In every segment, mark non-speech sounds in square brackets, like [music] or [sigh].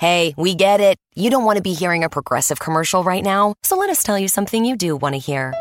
Hey, we get it. You don't want to be hearing a progressive commercial right now, so let us tell you something you do want to hear.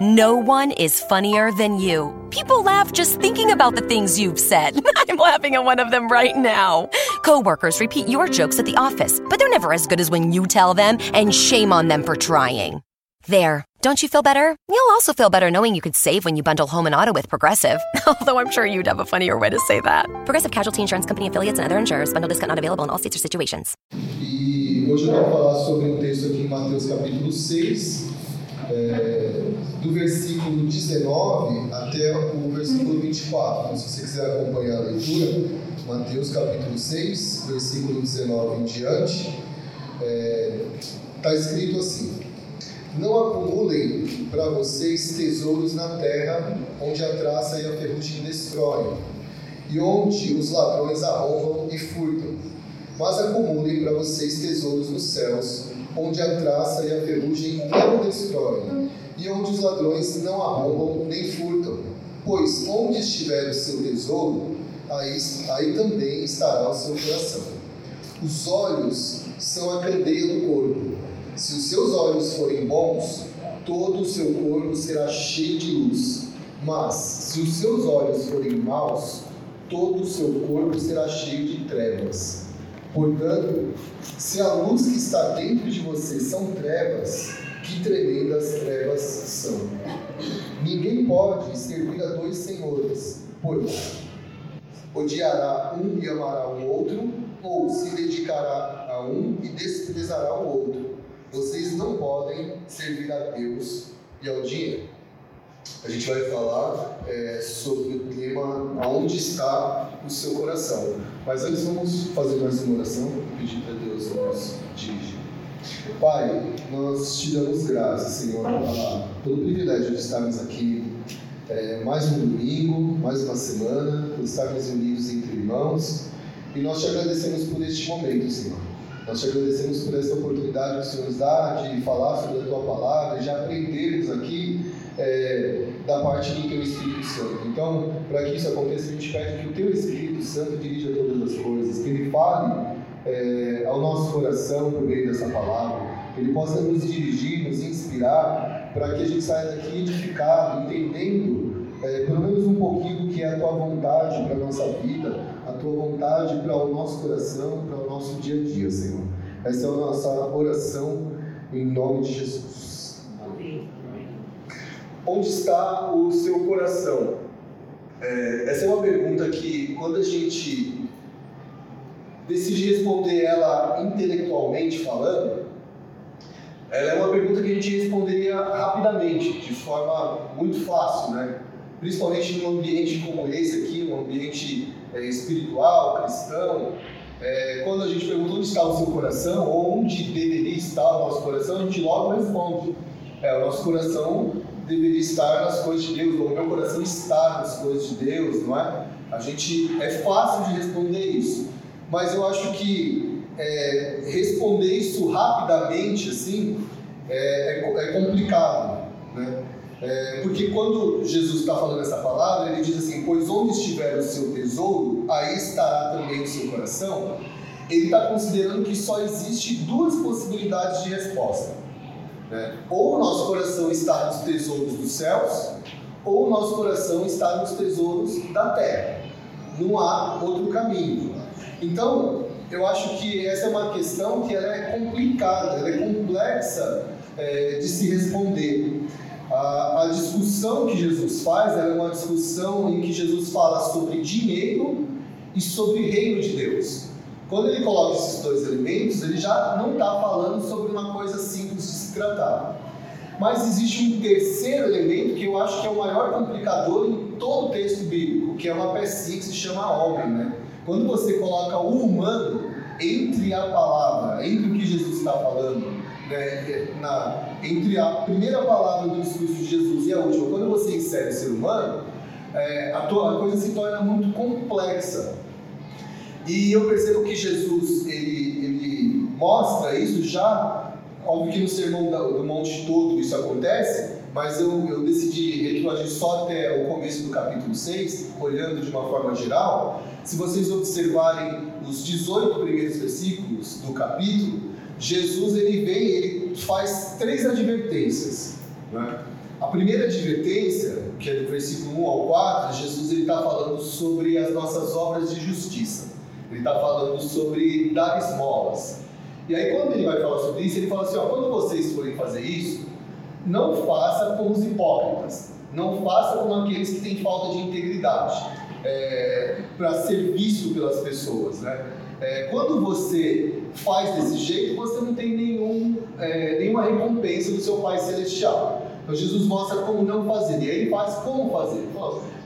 No one is funnier than you. People laugh just thinking about the things you've said. [laughs] I'm laughing at one of them right now. Coworkers repeat your jokes at the office, but they're never as good as when you tell them, and shame on them for trying. There. Don't you feel better? You'll also feel better knowing you could save when you bundle home and auto with Progressive. [laughs] Although I'm sure you'd have a funnier way to say that. Progressive Casualty Insurance Company affiliates and other insurers. Bundle discount not available in all states or situations. E hoje eu quero falar sobre um texto aqui em Mateus capítulo 6, é, do versículo 19 até o versículo 24. Então, se você quiser acompanhar a leitura, Mateus capítulo 6, versículo 19 em diante, está é, escrito assim. Não acumulem para vocês tesouros na terra, onde a traça e a ferrugem destroem, e onde os ladrões arrombam e furtam. Mas acumulem para vocês tesouros nos céus, onde a traça e a ferrugem não destroem, e onde os ladrões não arrombam nem furtam. Pois onde estiver o seu tesouro, aí, aí também estará o seu coração. Os olhos são a candeia do corpo. Se os seus olhos forem bons, todo o seu corpo será cheio de luz. Mas, se os seus olhos forem maus, todo o seu corpo será cheio de trevas. Portanto, se a luz que está dentro de você são trevas, que tremendas trevas são. Ninguém pode servir a dois senhores, pois odiará um e amará o outro, ou se dedicará a um e desprezará o outro. Vocês não podem servir a Deus e ao dinheiro. A gente vai falar é, sobre o tema Aonde está o seu coração. Mas antes vamos fazer mais uma oração e pedir para Deus nos dirigir. Pai, nós te damos graças, Senhor, pelo privilégio de estarmos aqui é, mais um domingo, mais uma semana, por estarmos unidos entre irmãos. E nós te agradecemos por este momento, Senhor. Nós te agradecemos por essa oportunidade que o Senhor nos dá de falar sobre a tua palavra, de aprendermos aqui é, da parte do teu Espírito Santo. Então, para que isso aconteça, a gente pede que o teu Espírito Santo dirija todas as coisas, que ele fale é, ao nosso coração por meio dessa palavra, que ele possa nos dirigir, nos inspirar, para que a gente saia daqui edificado, entendendo é, pelo menos um pouquinho do que é a tua vontade para a nossa vida, a tua vontade para o nosso coração, para o nosso dia a dia, Senhor. Essa é a nossa oração em nome de Jesus. Amém. Onde está o seu coração? É, essa é uma pergunta que, quando a gente decide responder ela intelectualmente falando, ela é uma pergunta que a gente responderia rapidamente, de forma muito fácil, né? Principalmente num ambiente como esse aqui, um ambiente é, espiritual, cristão, é, quando a gente pergunta onde está o seu coração, ou onde deveria estar o nosso coração, a gente logo responde: é, o nosso coração deveria estar nas coisas de Deus, ou o meu coração está nas coisas de Deus, não é? A gente é fácil de responder isso, mas eu acho que é, responder isso rapidamente assim é, é, é complicado, né? É, porque quando Jesus está falando essa palavra, ele diz assim: Pois onde estiver o seu tesouro, aí estará também o seu coração. Ele está considerando que só existe duas possibilidades de resposta. Né? Ou o nosso coração está nos tesouros dos céus, ou o nosso coração está nos tesouros da terra. Não há outro caminho. Então, eu acho que essa é uma questão que ela é complicada, ela é complexa é, de se responder. A, a discussão que Jesus faz é uma discussão em que Jesus fala sobre dinheiro e sobre reino de Deus. Quando ele coloca esses dois elementos, ele já não está falando sobre uma coisa simples de se tratar. Mas existe um terceiro elemento que eu acho que é o maior complicador em todo o texto bíblico, que é uma pecinha que se chama homem. Né? Quando você coloca o humano entre a palavra, entre o que Jesus está falando, né, na, entre a primeira palavra do discurso de Jesus e a última, quando você insere o ser humano, é, a, tua, a, coisa se torna muito complexa. E eu percebo que Jesus ele, ele mostra isso já, óbvio que no Sermão do Monte todo isso acontece, mas eu, eu decidi retroagir só até o começo do capítulo 6, olhando de uma forma geral. Se vocês observarem os 18 primeiros versículos do capítulo, Jesus ele vem, ele faz três advertências. Né? A primeira advertência, que é do versículo 1 ao 4, Jesus está falando sobre as nossas obras de justiça. Ele está falando sobre dar esmolas. E aí, quando ele vai falar sobre isso, ele fala assim: ó, quando vocês forem fazer isso, não faça como os hipócritas, não faça como aqueles que têm falta de integridade, é, para ser visto pelas pessoas. Né? É, quando você faz desse jeito, você não tem nenhum, é, nenhuma recompensa do seu Pai Celestial. Então Jesus mostra como não fazer, e aí ele faz como fazer.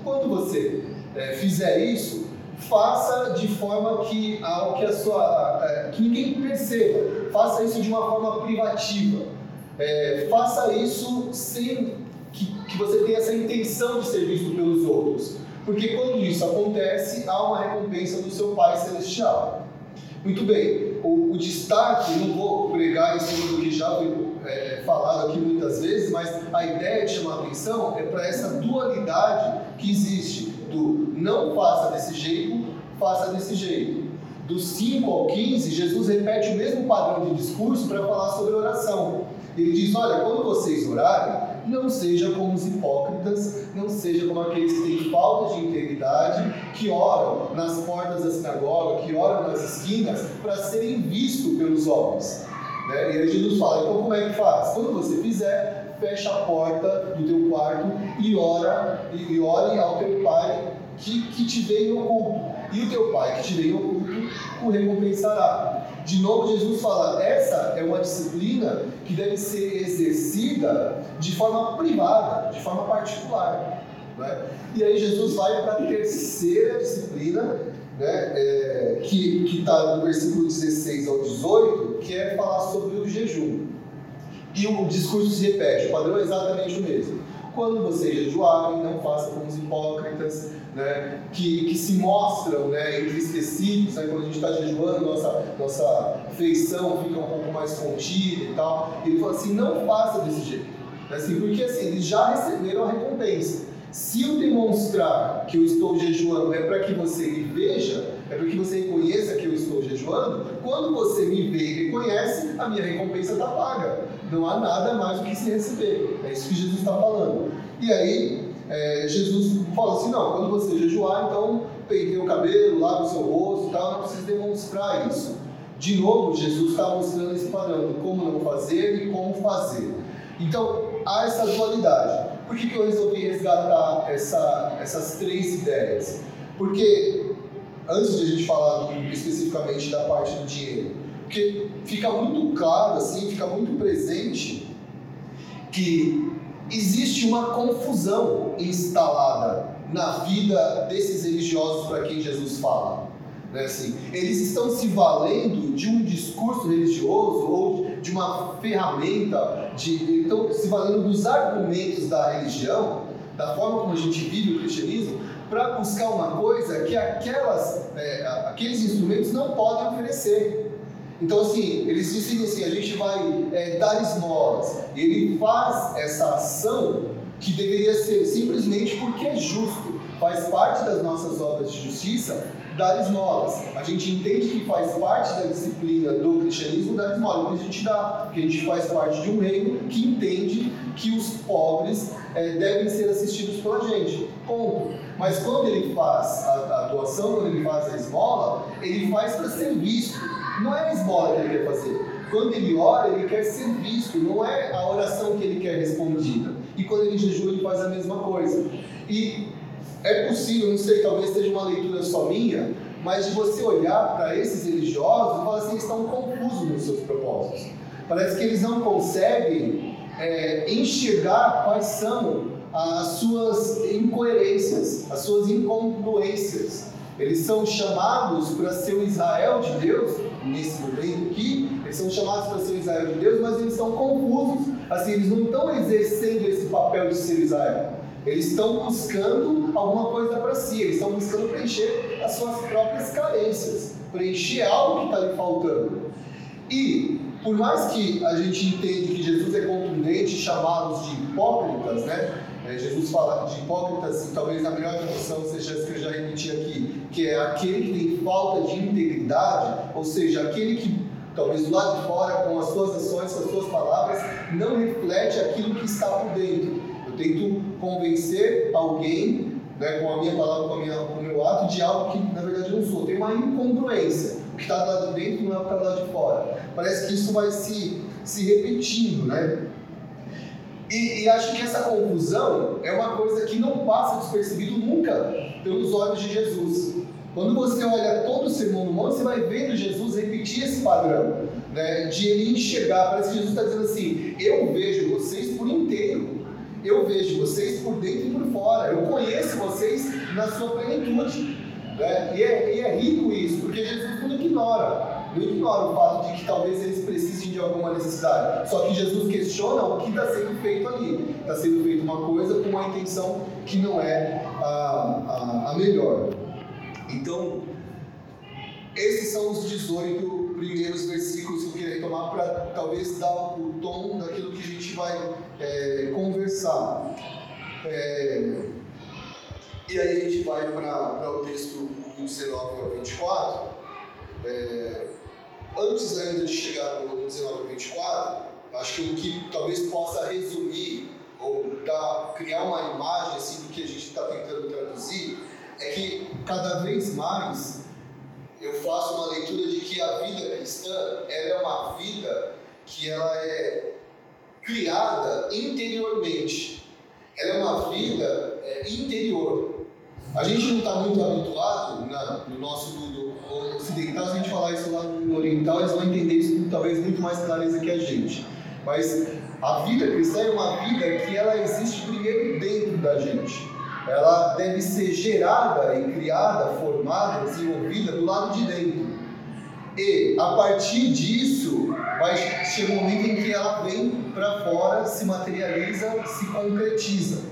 Quando você é, fizer isso, faça de forma que, ao que, a sua, é, que ninguém perceba. Faça isso de uma forma privativa. É, faça isso sem que, que você tenha essa intenção de ser visto pelos outros. Porque quando isso acontece, há uma recompensa do seu Pai Celestial. Muito bem, o, o destaque, não vou pregar em cima do que já foi é, falado aqui muitas vezes, mas a ideia de chamar atenção é para essa dualidade que existe do não faça desse jeito, faça desse jeito. Do 5 ao 15, Jesus repete o mesmo padrão de discurso para falar sobre oração. Ele diz: Olha, quando vocês orarem, não seja como os hipócritas, não seja como aqueles que têm falta de integridade, que oram nas portas da sinagoga, que oram nas esquinas, para serem vistos pelos homens. Né? E aí Jesus fala: então como é que faz? Quando você fizer, fecha a porta do teu quarto e ora, e, ore ao teu pai que, que te em oculto. E o teu pai que te em oculto o recompensará. De novo, Jesus fala: essa é uma disciplina que deve ser exercida de forma privada, de forma particular. Né? E aí, Jesus vai para a terceira disciplina, né, é, que está no versículo 16 ao 18, que é falar sobre o jejum. E o discurso se repete, o padrão é exatamente o mesmo. Quando vocês jejuarem, não façam como os hipócritas, né, que, que se mostram né, entristecidos, né, quando a gente está jejuando, nossa, nossa feição fica um pouco mais contida e tal. Ele fala assim, não faça desse jeito. Assim, porque assim, eles já receberam a recompensa. Se eu demonstrar que eu estou jejuando é para que você me veja, é para que você reconheça que jejuando, quando você me vê e reconhece, a minha recompensa está paga. Não há nada mais do que se receber. É isso que Jesus está falando. E aí, é, Jesus fala assim: não, quando você jejuar, então penteia o cabelo, lava o seu rosto e tal, não precisa demonstrar isso. De novo, Jesus está mostrando esse de como não fazer e como fazer. Então, há essa dualidade. Por que, que eu resolvi resgatar essa, essas três ideias? Porque, antes de a gente falar especificamente da parte do dinheiro, porque fica muito claro, assim, fica muito presente que existe uma confusão instalada na vida desses religiosos para quem Jesus fala. Né? Assim, eles estão se valendo de um discurso religioso ou de uma ferramenta, de, estão se valendo dos argumentos da religião, da forma como a gente vive o cristianismo, para buscar uma coisa que aquelas, é, aqueles instrumentos não podem oferecer. Então, assim, eles dizem assim: a gente vai é, dar esmolas. Ele faz essa ação que deveria ser simplesmente porque é justo, faz parte das nossas obras de justiça dar esmolas. A gente entende que faz parte da disciplina do cristianismo dar esmola, mas a gente dá, porque a gente faz parte de um reino que entende que os pobres é, devem ser assistidos pela gente. Ponto. Mas quando ele faz a, a doação, quando ele faz a esmola, ele faz para ser visto. Não é a esmola que ele quer fazer. Quando ele ora, ele quer ser visto, não é a oração que ele quer respondida. E quando ele jejua, ele faz a mesma coisa. E é possível, não sei, talvez seja uma leitura só minha, mas de você olhar para esses religiosos e falar assim, eles estão confusos nos seus propósitos. Parece que eles não conseguem é, enxergar quais são as suas incoerências, as suas incongruências. Eles são chamados para ser o Israel de Deus, nesse momento aqui, eles são chamados para ser o Israel de Deus, mas eles estão confusos, assim, eles não estão exercendo esse papel de ser Israel. Eles estão buscando alguma coisa para si, eles estão buscando preencher as suas próprias carências, preencher algo que está lhe faltando. E por mais que a gente entende que Jesus é contundente, chamá-los de hipócritas, né? É, Jesus fala de hipócritas, e talvez a melhor tradução seja essa que eu já repeti aqui, que é aquele que tem falta de integridade, ou seja, aquele que talvez do lado de fora, com as suas ações, com as suas palavras, não reflete aquilo que está por dentro. Tento convencer alguém, né, com a minha palavra, com, a minha, com o meu ato, de algo que na verdade eu não sou. Tem uma incongruência. O que está lado de dentro não é o que está lado de fora. Parece que isso vai se, se repetindo, né? E, e, acho que essa confusão é uma coisa que não passa despercebido nunca pelos olhos de Jesus. Quando você olha todo o Sermão do Monte, você vai vendo Jesus repetir esse padrão, né, de ele enxergar. Parece que Jesus está dizendo assim: Eu vejo vocês por inteiro, eu vejo vocês por dentro e por fora, eu conheço vocês na sua plenitude. Né? E, é, e é rico isso, porque Jesus não ignora não ignora o fato de que talvez eles precisem de alguma necessidade. Só que Jesus questiona o que está sendo feito ali. Está sendo feito uma coisa com uma intenção que não é a, a, a melhor. Então, esses são os 18 primeiros versículos que eu queria retomar para talvez dar o tom daquilo que a gente vai é, conversar. É, e aí a gente vai para o texto do 19 ao 24. É, antes ainda de chegar no 19 ao 24, acho que o que talvez possa resumir ou dar, criar uma imagem assim, do que a gente está tentando traduzir é que cada vez mais eu faço uma leitura de que a vida cristã ela é uma vida que ela é criada interiormente. Ela é uma vida é, interior. A gente não está muito habituado na, no nosso mundo ocidental, se a gente falar isso lá no oriental, eles vão entender isso talvez muito mais clareza que a gente. Mas a vida cristã é uma vida que ela existe primeiro dentro da gente ela deve ser gerada e criada, formada, desenvolvida do lado de dentro. E a partir disso, vai chegar um momento em que ela vem para fora, se materializa, se concretiza.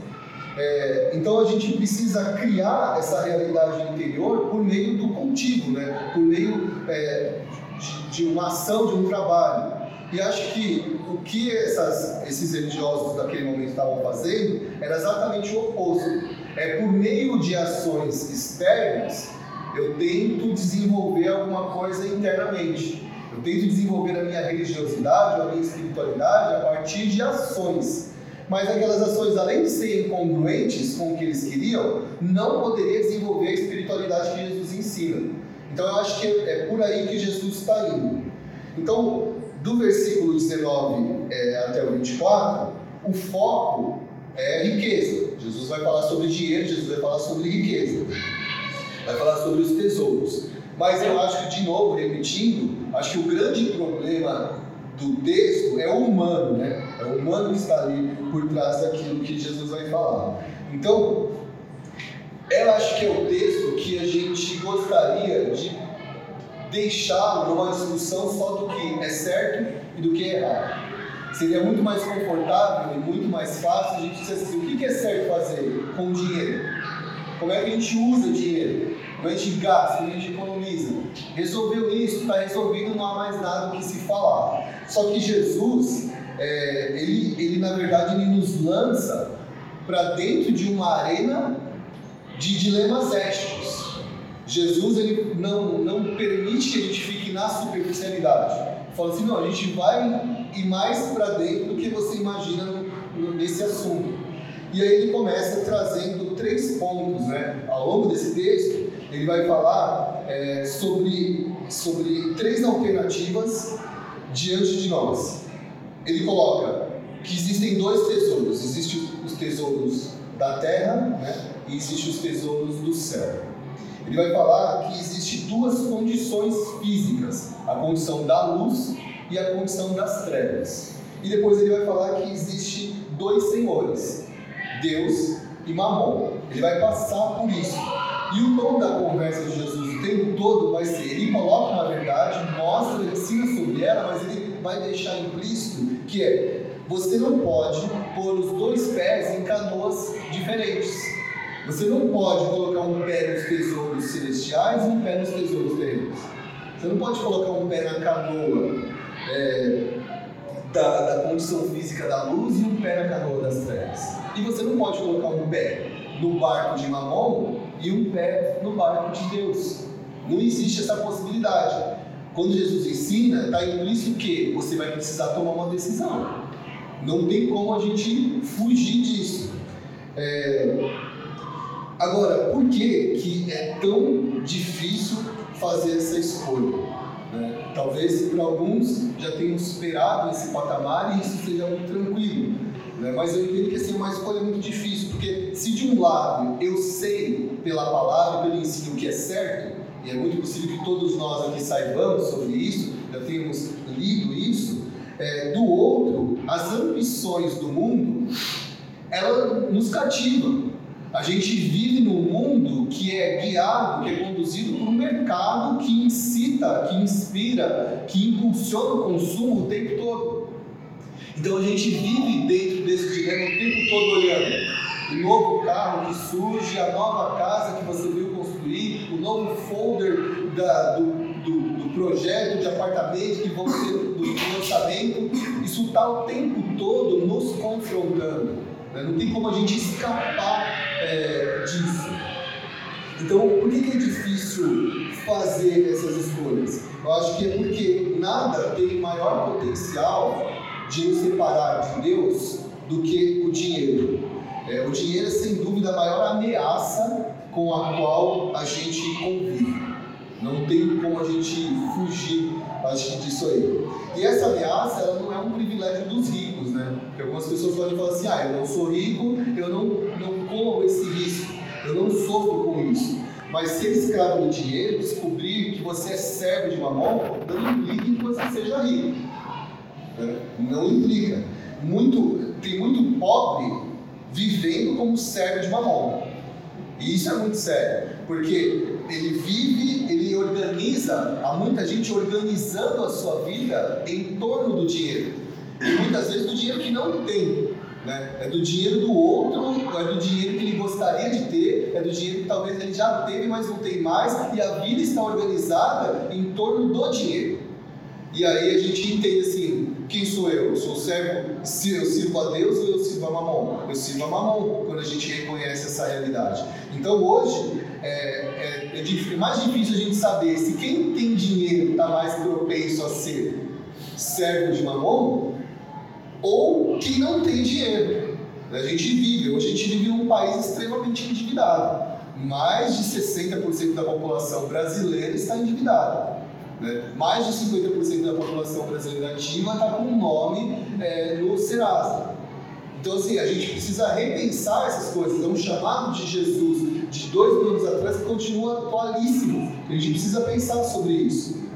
É, então a gente precisa criar essa realidade interior por meio do cultivo, né? por meio é, de, de uma ação, de um trabalho. E acho que o que essas, esses religiosos daquele momento estavam fazendo era exatamente o oposto é por meio de ações externas, eu tento desenvolver alguma coisa internamente. Eu tento desenvolver a minha religiosidade, a minha espiritualidade a partir de ações. Mas aquelas ações, além de serem congruentes com o que eles queriam, não poderia desenvolver a espiritualidade que Jesus ensina. Então eu acho que é por aí que Jesus está indo. Então, do versículo 19 é, até o 24, o foco é riqueza. Jesus vai falar sobre dinheiro, Jesus vai falar sobre riqueza, vai falar sobre os tesouros. Mas eu acho que, de novo, repetindo, acho que o grande problema do texto é o humano, né? É o humano que está ali por trás daquilo que Jesus vai falar. Então, eu acho que é o texto que a gente gostaria de deixar numa discussão só do que é certo e do que é errado. Seria muito mais confortável e muito mais fácil a gente dizer assim, o que é certo fazer com o dinheiro? Como é que a gente usa dinheiro? Como a gente gasta, como a gente economiza? Resolveu isso, está resolvido, não há mais nada o que se falar. Só que Jesus, é, ele, ele na verdade, ele nos lança para dentro de uma arena de dilemas éticos. Jesus ele não, não permite que a gente fique na superficialidade. Fala assim, não, a gente vai ir mais para dentro do que você imagina nesse assunto. E aí ele começa trazendo três pontos, né? Ao longo desse texto, ele vai falar é, sobre, sobre três alternativas diante de nós. Ele coloca que existem dois tesouros. Existem os tesouros da terra né? e existem os tesouros do céu. Ele vai falar que existem duas condições físicas: a condição da luz e a condição das trevas. E depois ele vai falar que existe dois senhores, Deus e Mamon. Ele vai passar por isso. E o tom da conversa de Jesus o tempo todo vai ser: ele coloca uma verdade, mostra, ensina sobre ela, mas ele vai deixar implícito que é: você não pode pôr os dois pés em canoas diferentes. Você não pode colocar um pé nos tesouros celestiais e um pé nos tesouros terrenos. Você não pode colocar um pé na canoa é, da, da condição física da luz e um pé na canoa das trevas. E você não pode colocar um pé no barco de Mamon e um pé no barco de Deus. Não existe essa possibilidade. Quando Jesus ensina, está implícito que você vai precisar tomar uma decisão. Não tem como a gente fugir disso. É... Agora, por que, que é tão difícil fazer essa escolha? Né? Talvez para alguns já tenham superado esse patamar e isso seja muito tranquilo. Né? Mas eu entendo que assim, é uma escolha muito difícil, porque se de um lado eu sei pela palavra, pelo ensino que é certo, e é muito possível que todos nós aqui saibamos sobre isso, já tenhamos lido isso, é, do outro, as ambições do mundo, ela nos cativam. A gente vive num mundo que é guiado, que é conduzido por um mercado que incita, que inspira, que impulsiona o consumo o tempo todo. Então a gente vive dentro desse dilema o tempo todo olhando o novo carro que surge, a nova casa que você viu construir, o novo folder da, do, do, do, projeto de apartamento que vão ser do, do lançamento. Isso está o tempo todo nos confrontando. Né? Não tem como a gente escapar é, disso. Então, por que, é difícil fazer essas escolhas? Eu acho que é porque nada tem maior potencial de nos separar de Deus do que o dinheiro. É, o dinheiro é sem dúvida a maior ameaça com a qual a gente convive. Não tem como a gente fugir, acho disso aí. E essa ameaça, ela não é um privilégio dos ricos, né? Porque algumas pessoas podem falar assim, ah, eu não sou rico, eu não, não corro esse risco, eu não sofro com isso. Mas ser escravo do dinheiro, descobrir que você é servo de mamão, não implica que você seja rico. Né? Não implica. Muito, tem muito pobre vivendo como servo de mamão. E isso é muito sério, porque ele vive, ele organiza, há muita gente organizando a sua vida em torno do dinheiro. E muitas vezes do dinheiro que não tem. Né? É do dinheiro do outro, é do dinheiro que ele gostaria de ter, é do dinheiro que talvez ele já teve, mas não tem mais, e a vida está organizada em torno do dinheiro. E aí a gente entende assim, quem sou eu? Eu sou servo, se eu sirvo a Deus ou eu sirvo a Mamon? Eu sirvo a Mamon, quando a gente reconhece essa realidade. Então hoje é, é, é, é mais difícil a gente saber se quem tem dinheiro está mais propenso a ser servo de Mamon ou quem não tem dinheiro. A gente vive, hoje a gente vive num país extremamente endividado. Mais de 60% da população brasileira está endividada. Né? Mais de 50% da população brasileira ativa está com um nome é, no Serasa. Então, assim, a gente precisa repensar essas coisas. É um chamado de Jesus de dois mil anos atrás que continua atualíssimo. A gente precisa pensar sobre isso.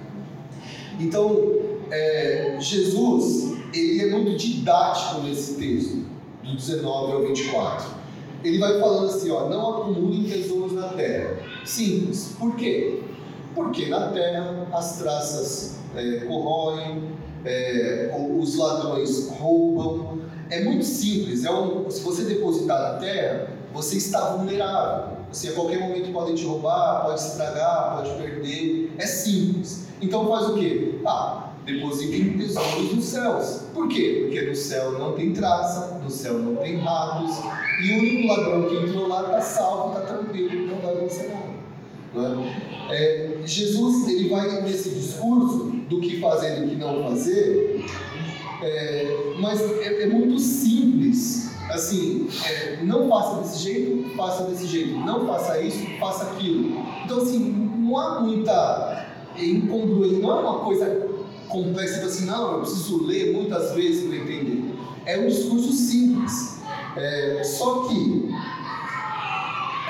Então, é, Jesus, ele é muito didático nesse texto, do 19 ao 24. Ele vai falando assim, ó, não acumulem tesouros na terra. Simples. Por quê? Porque na terra as traças é, corroem, é, os ladrões roubam. É muito simples. É um, se você depositar na terra, você está vulnerável. Assim, a qualquer momento podem te roubar, pode estragar, pode perder. É simples. Então faz o quê? Ah, depositem tesouros nos céus. Por quê? Porque no céu não tem traça, no céu não tem ratos, e o único ladrão que entrou lá está salvo, está tranquilo, não vai acontecer nada. É? É, Jesus ele vai nesse discurso do que fazer e do que não fazer, é, mas é, é, muito simples. Assim, é, não faça desse jeito, faça desse jeito. Não faça isso, faça aquilo. Então, assim, não há muita incongruência, não é uma coisa complexa, assim, não, eu preciso ler muitas vezes para entender. É um discurso simples. É, só que,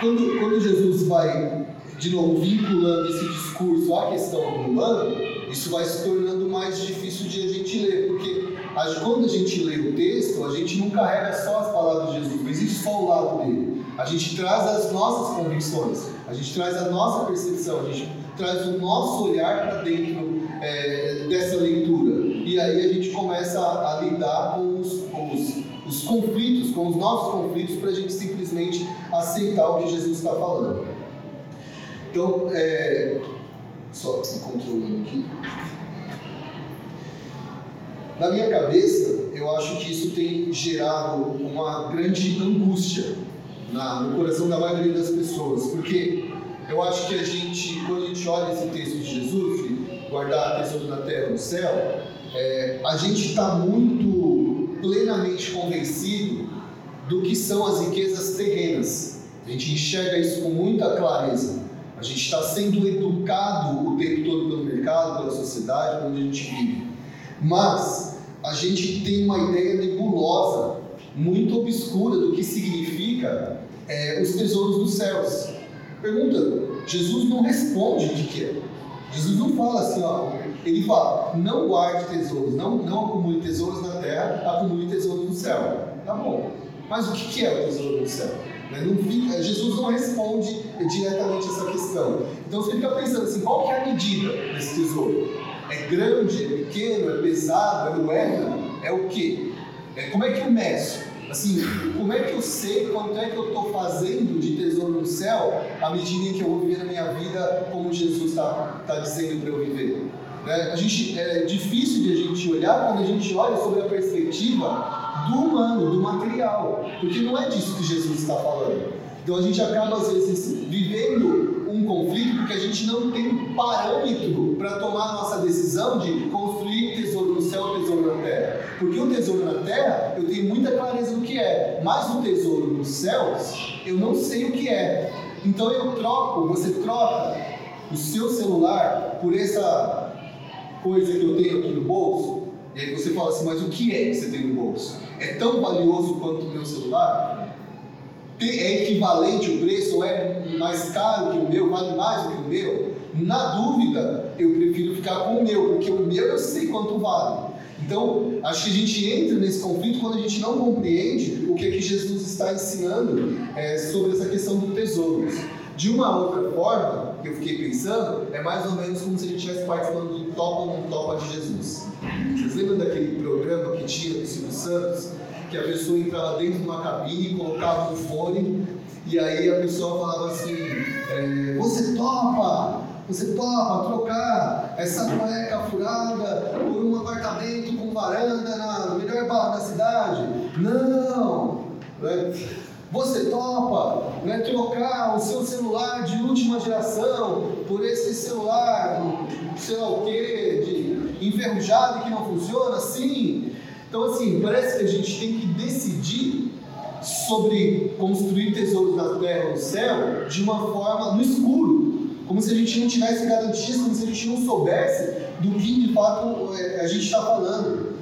quando, quando Jesus vai de novo, vinculando esse discurso à questão do humano, isso vai se tornando mais difícil de a gente ler, porque quando a gente lê o texto, a gente não carrega só as palavras de Jesus, não existe só o lado dele. A gente traz as nossas convicções, a gente traz a nossa percepção, a gente traz o nosso olhar para dentro é, dessa leitura. E aí a gente começa a, a lidar com os, os, os conflitos, com os nossos conflitos, para a gente simplesmente aceitar o que Jesus está falando. Então, é, só controlando aqui. Na minha cabeça, eu acho que isso tem gerado uma grande angústia na, no coração da maioria das pessoas, porque eu acho que a gente, quando a gente olha esse texto de Jesus, guardar tesouro na terra e no céu, é, a gente está muito plenamente convencido do que são as riquezas terrenas. A gente enxerga isso com muita clareza. A gente está sendo educado o tempo todo pelo mercado, pela sociedade, onde a gente vive. Mas a gente tem uma ideia nebulosa, muito obscura do que significa é, os tesouros dos céus. Pergunta, Jesus não responde o que, é. Jesus não fala assim, ó, ele fala, não guarde tesouros, não, não acumule tesouros na terra, acumule tesouros no céu. Tá bom. Mas o que é o tesouro no céu? Né, não fica, Jesus não responde diretamente essa questão. Então você fica pensando assim, qual que é a medida desse tesouro? É grande, é pequeno, é pesado, é moeda? É o quê? É, como é que eu meço? Assim, como é que eu sei quanto é que eu estou fazendo de tesouro no céu à medida em que eu vou viver a minha vida como Jesus está tá dizendo para eu viver? Né? A gente, é difícil de a gente olhar quando a gente olha sobre a perspectiva do humano, do material, porque não é disso que Jesus está falando. Então a gente acaba às vezes vivendo um conflito porque a gente não tem parâmetro para tomar a nossa decisão de construir tesouro no céu e tesouro na terra. Porque o tesouro na terra eu tenho muita clareza do que é, mas o tesouro nos céus eu não sei o que é. Então eu troco, você troca o seu celular por essa coisa que eu tenho aqui no bolso. E aí você fala assim, mas o que é que você tem no bolso? É tão valioso quanto o meu celular? é equivalente o preço ou é mais caro que o meu, vale mais do que o meu? Na dúvida, eu prefiro ficar com o meu, porque o meu eu sei quanto vale. Então, acho que a gente entra nesse conflito quando a gente não compreende o que é que Jesus está ensinando é, sobre essa questão do tesouros. De uma outra forma, que eu fiquei pensando, é mais ou menos como se a gente estivesse participando do Topa ou Não Topa de Jesus. Vocês lembram daquele programa que tinha do Silvio Santos? que a pessoa entrava dentro de uma cabine, colocava um fone e aí a pessoa falava assim: é, Você topa? Você topa trocar essa cueca furada por um apartamento com varanda na melhor bairro da cidade? Não! Né? Você topa né, trocar o seu celular de última geração por esse celular, sei lá o que, de enferrujado que não funciona? Sim! Então, assim, parece que a gente tem que decidir sobre construir tesouros na terra ou no céu de uma forma no escuro, como se a gente não tivesse garantias, como se a gente não soubesse do que de fato é, a gente está falando.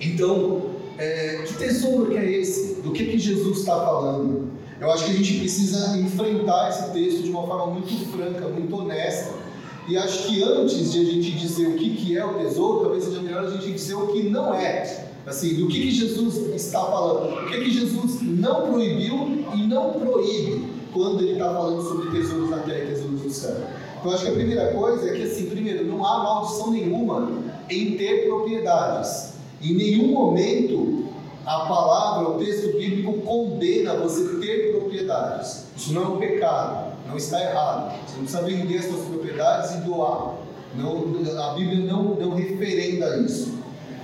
Então, é, que tesouro que é esse? Do que, que Jesus está falando? Eu acho que a gente precisa enfrentar esse texto de uma forma muito franca, muito honesta e acho que antes de a gente dizer o que, que é o tesouro, talvez seja melhor a gente dizer o que não é. Assim, do que, que Jesus está falando. O que, que Jesus não proibiu e não proíbe quando ele está falando sobre tesouros na terra e tesouros no céu. Então, acho que a primeira coisa é que, assim, primeiro, não há maldição nenhuma em ter propriedades. Em nenhum momento a palavra, o texto bíblico condena você ter propriedades. Isso não é um pecado. Não está errado. Você não precisa vender as suas propriedades e doar. Não, a Bíblia não, não referenda isso.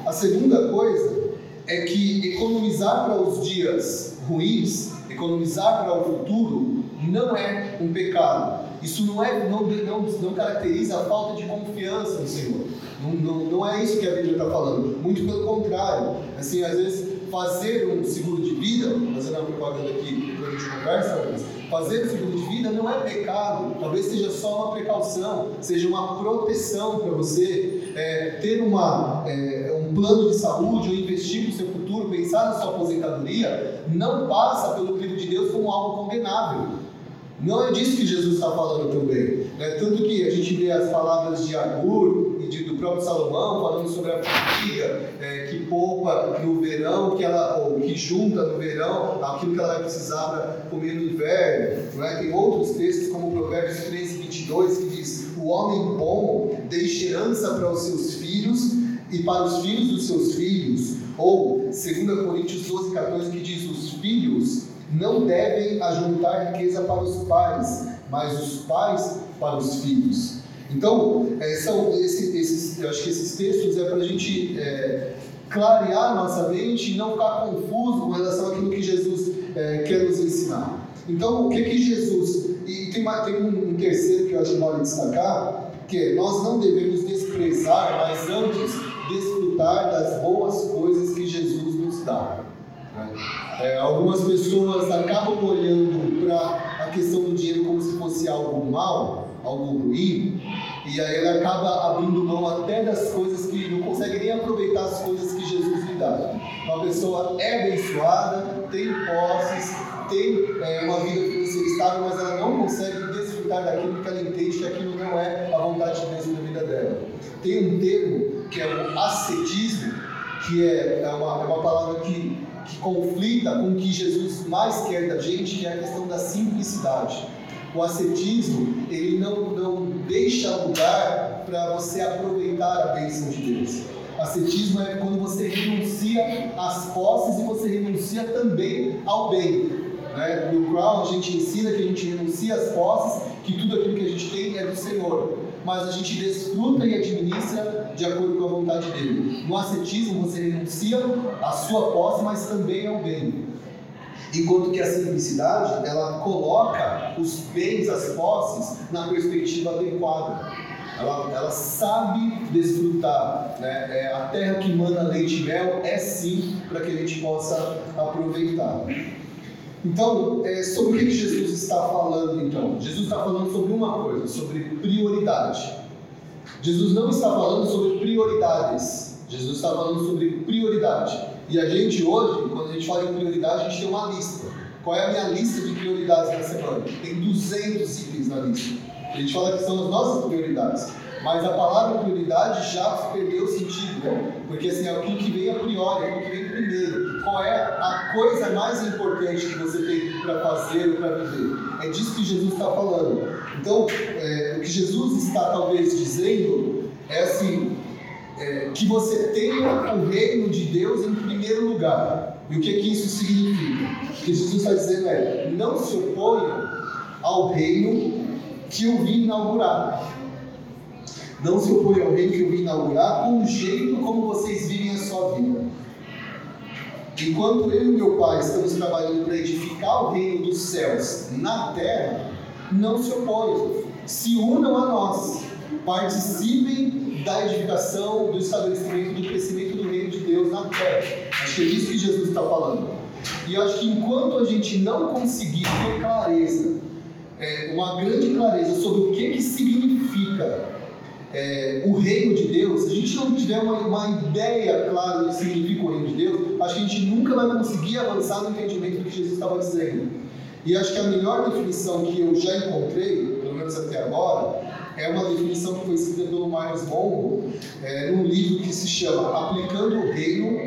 A segunda coisa é que economizar para os dias ruins, economizar para o futuro, não é um pecado. Isso não, é, não, não, não caracteriza a falta de confiança no Senhor. Não, não, não é isso que a Bíblia está falando. Muito pelo contrário. Assim, às vezes, fazer um seguro de vida, fazendo uma propaganda aqui, depois a gente conversa, Fazer o seguro de vida não é pecado, talvez seja só uma precaução, seja uma proteção para você é, ter uma, é, um plano de saúde ou investir para o seu futuro, pensar na sua aposentadoria, não passa pelo filho de Deus como algo condenável. Não é disso que Jesus está falando também. Né? Tanto que a gente vê as palavras de Agur do próprio Salomão falando sobre a família é, que poupa no verão, que ela, ou que junta no verão aquilo que ela vai precisar para comer no inverno. Não é? Tem outros textos, como Provérbios 13, 22, que diz: O homem bom deixa herança para os seus filhos e para os filhos dos seus filhos. Ou 2 Coríntios 12, 14, que diz: Os filhos não devem ajuntar riqueza para os pais, mas os pais para os filhos. Então, é, são esses, eu acho que esses textos é para a gente é, clarear nossa mente e não ficar confuso com relação àquilo que Jesus é, quer nos ensinar. Então, o que que Jesus... E tem, tem um terceiro que eu acho vale destacar, que é, nós não devemos desprezar, mas antes desfrutar das boas coisas que Jesus nos dá. É, algumas pessoas acabam olhando para a questão do dinheiro como se fosse algo mal, algo ruim, e aí ele acaba abrindo mão até das coisas que não consegue nem aproveitar as coisas que Jesus lhe dá. Uma pessoa é abençoada, tem posses, tem é, uma vida financeira estável, mas ela não consegue desfrutar daquilo que ela entende que aquilo não é a vontade de Deus na vida dela. Tem um termo que é o ascetismo, que é, é uma, é uma palavra que, que conflita com o que Jesus mais quer da gente, que é a questão da simplicidade. O ascetismo, ele não, não deixa lugar para você aproveitar a bênção de Deus. Ascetismo é quando você renuncia às posses e você renuncia também ao bem. Né? No Crown a gente ensina que a gente renuncia às posses, que tudo aquilo que a gente tem é do Senhor. Mas a gente desfruta e administra de acordo com a vontade dele. No ascetismo você renuncia à sua posse, mas também ao bem. Enquanto que a simplicidade, ela coloca os bens, as posses, na perspectiva adequada. Ela, ela sabe desfrutar. Né? É, a terra que manda leite e mel é sim para que a gente possa aproveitar. Então, é, sobre o que Jesus está falando então? Jesus está falando sobre uma coisa, sobre prioridade. Jesus não está falando sobre prioridades. Jesus está falando sobre prioridade. E a gente hoje, quando a gente fala em prioridade, a gente tem uma lista. Qual é a minha lista de prioridades na semana? Tem 200 itens na lista. A gente fala que são as nossas prioridades. Mas a palavra prioridade já perdeu o sentido, né? porque assim, é aquilo que vem a priori, é aquilo que vem primeiro. Qual é a coisa mais importante que você tem para fazer ou para viver? É disso que Jesus está falando. Então, é, o que Jesus está talvez dizendo é assim, é, que você tenha o reino de Deus em primeiro lugar. E o que, que isso significa? O que Jesus está dizendo é: não se oponham ao reino que eu vim inaugurar. Não se opõe ao reino que eu vim inaugurar com o jeito como vocês vivem a sua vida. Enquanto eu e meu pai estamos trabalhando para edificar o reino dos céus na terra, não se oponham, se unam a nós, participem da edificação, do estabelecimento, do crescimento do reino de Deus na terra. Acho que é isso que Jesus está falando. E acho que enquanto a gente não conseguir ter clareza, é, uma grande clareza sobre o que, que significa é, o reino de Deus, se a gente não tiver uma, uma ideia clara do que significa o reino de Deus, acho que a gente nunca vai conseguir avançar no entendimento do que Jesus estava dizendo. E acho que a melhor definição que eu já encontrei, pelo menos até agora, é uma definição que foi escrita pelo Miles Monroe, é, num livro que se chama Aplicando o Reino,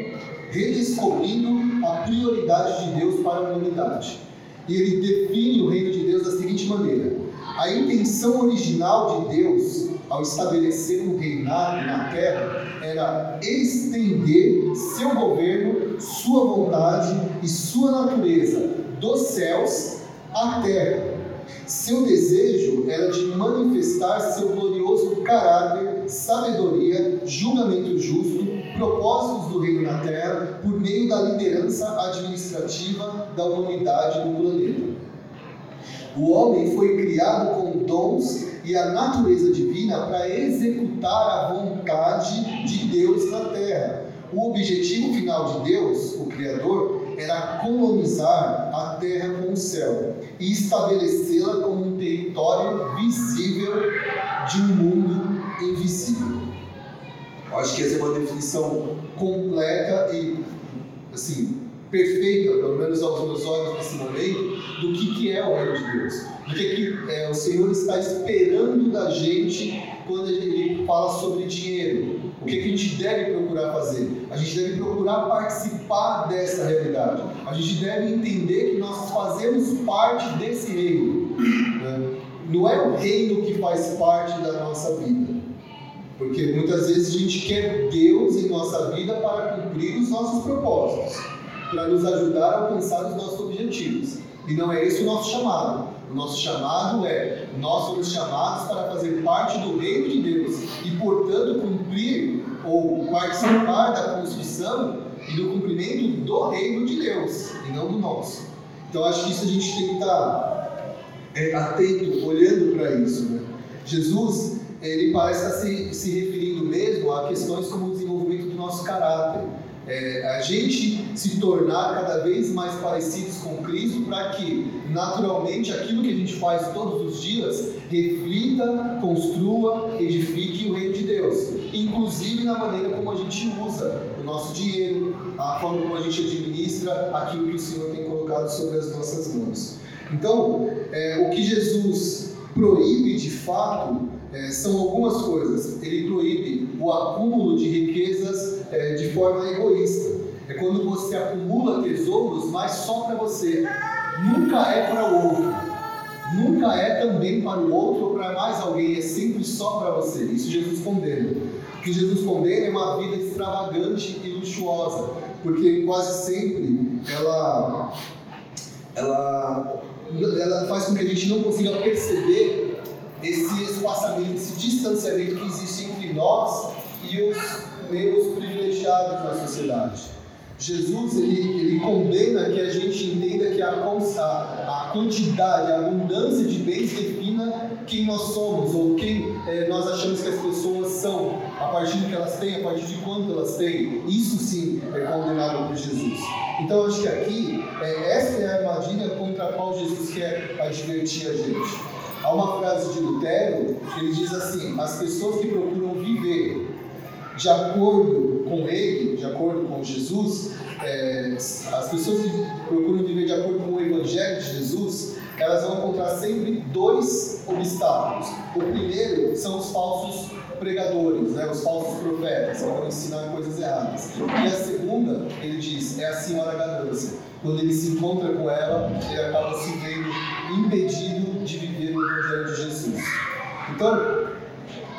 Redescobrindo a Prioridade de Deus para a Humanidade. E ele define o reino de Deus da seguinte maneira: a intenção original de Deus ao estabelecer um reinado na terra, era estender seu governo, sua vontade e sua natureza dos céus à terra. Seu desejo era de manifestar seu glorioso caráter, sabedoria, julgamento justo, propósitos do reino na terra por meio da liderança administrativa da humanidade no planeta. O homem foi criado com dons e a natureza divina para executar a vontade de Deus na terra. O objetivo final de Deus, o Criador, era colonizar a terra com o céu e estabelecê-la como um território visível de um mundo invisível. Eu acho que essa é uma definição completa e assim perfeita, pelo menos aos meus olhos nesse momento, do que, que é o reino de Deus. Do que, que é, o Senhor está esperando da gente quando ele fala sobre dinheiro. O que, que a gente deve procurar fazer? A gente deve procurar participar dessa realidade. A gente deve entender que nós fazemos parte desse reino. Né? Não é o reino que faz parte da nossa vida. Porque muitas vezes a gente quer Deus em nossa vida para cumprir os nossos propósitos, para nos ajudar a alcançar os nossos objetivos. E não é esse o nosso chamado. O nosso chamado é, nós somos chamados para fazer parte do reino de Deus e, portanto, cumprir ou participar da construção e do cumprimento do reino de Deus e não do nosso. Então, acho que isso a gente tem que estar é, atento, olhando para isso. Né? Jesus, ele parece estar se, se referindo mesmo a questões como o desenvolvimento do nosso caráter é, a gente se tornar cada vez mais parecidos com Cristo para que, naturalmente, aquilo que a gente faz todos os dias reflita, construa, edifique o reino de Deus. Inclusive na maneira como a gente usa o nosso dinheiro, a forma como a gente administra aquilo que o Senhor tem colocado sobre as nossas mãos. Então, é, o que Jesus proíbe de fato é, são algumas coisas. Ele proíbe o acúmulo de riquezas é, de forma egoísta. É quando você acumula tesouros, mas só para você. Nunca é para o outro. Nunca é também para o outro ou para mais alguém. É sempre só para você. Isso Jesus condena. O que Jesus condena é uma vida extravagante e luxuosa. Porque quase sempre ela, ela, ela faz com que a gente não consiga perceber esse espaçamento, esse distanciamento que existe entre nós e os menos privilegiados na sociedade. Jesus ele, ele condena que a gente entenda que a, a, quantidade, a abundância de bens defina quem nós somos ou quem é, nós achamos que as pessoas são, a partir do que elas têm, a partir de quanto elas têm. Isso sim é condenado por Jesus. Então acho que aqui, é, essa é a armadilha contra a qual Jesus quer advertir a gente. Há uma frase de Lutero que ele diz assim: as pessoas que procuram viver de acordo com ele, de acordo com Jesus, é, as pessoas que procuram viver de acordo com o Evangelho de Jesus, elas vão encontrar sempre dois obstáculos. O primeiro são os falsos pregadores, né, os falsos profetas, que vão ensinar coisas erradas. E a segunda, ele diz, é a senhora ganância. Quando ele se encontra com ela, ele acaba se vendo impedido de viver o Evangelho de Jesus. Então,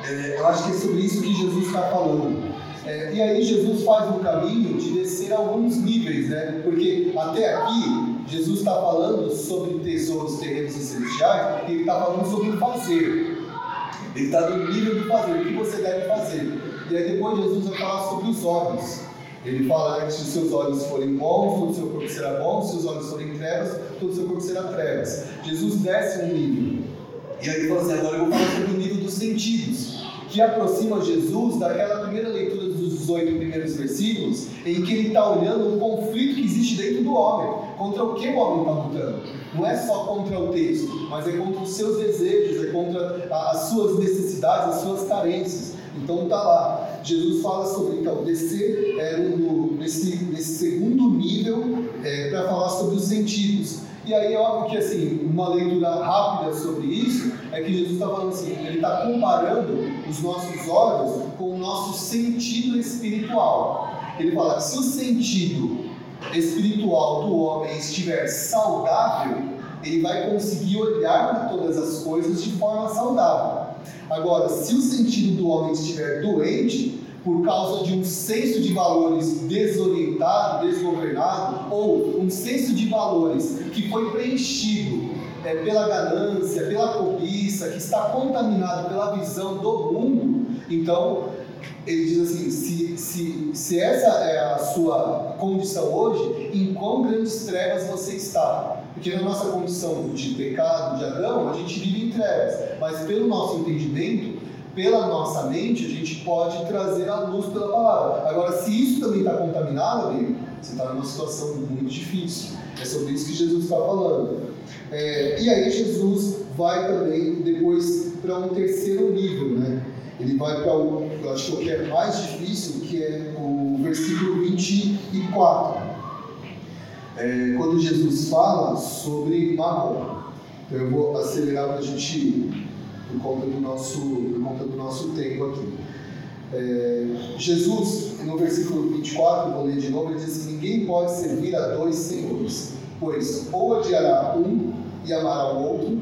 é, eu acho que é sobre isso que Jesus está falando. É, e aí Jesus faz um caminho de descer alguns níveis, né? Porque até aqui Jesus está falando sobre tesouros terrenos e celestiais, ele está falando sobre o fazer. Ele está no nível do fazer, o que você deve fazer. E aí depois Jesus vai falar sobre os olhos. Ele fala que se os seus olhos forem bons, todo o seu corpo será bom, se os olhos forem trevas, todo o seu corpo será trevas. Jesus desce um nível. E aí ele fala assim, agora eu vou falar sobre o nível dos sentidos, que aproxima Jesus daquela primeira leitura dos oito primeiros versículos, em que ele está olhando o conflito que existe dentro do homem, contra o que o homem está lutando. Não é só contra o texto, mas é contra os seus desejos, é contra as suas necessidades, as suas carências. Então está lá. Jesus fala sobre então descer é, no, nesse, nesse segundo nível é, para falar sobre os sentidos. E aí é óbvio que assim, uma leitura rápida sobre isso é que Jesus está falando assim, ele está comparando os nossos olhos com o nosso sentido espiritual. Ele fala se o sentido espiritual do homem estiver saudável, ele vai conseguir olhar para todas as coisas de forma saudável. Agora, se o sentido do homem estiver doente, por causa de um senso de valores desorientado, desgovernado, ou um senso de valores que foi preenchido é, pela ganância, pela cobiça, que está contaminado pela visão do mundo, então ele diz assim: se, se, se essa é a sua condição hoje, em quão grandes trevas você está? Porque na nossa condição de pecado, de Adão, a gente vive em trevas, mas pelo nosso entendimento, pela nossa mente, a gente pode trazer a luz pela palavra. Agora, se isso também está contaminado, amigo, você está numa situação muito difícil. É sobre isso que Jesus está falando. É, e aí Jesus vai também depois para um terceiro nível, né? Ele vai para o, eu acho que o que é mais difícil, que é o versículo 24 é, quando Jesus fala sobre marrom. Então eu vou acelerar para a gente ir, por conta do nosso, por conta do nosso tempo aqui. É, Jesus, no versículo 24, vou ler de novo, ele diz assim: Ninguém pode servir a dois senhores, pois ou odiará um e amará o outro,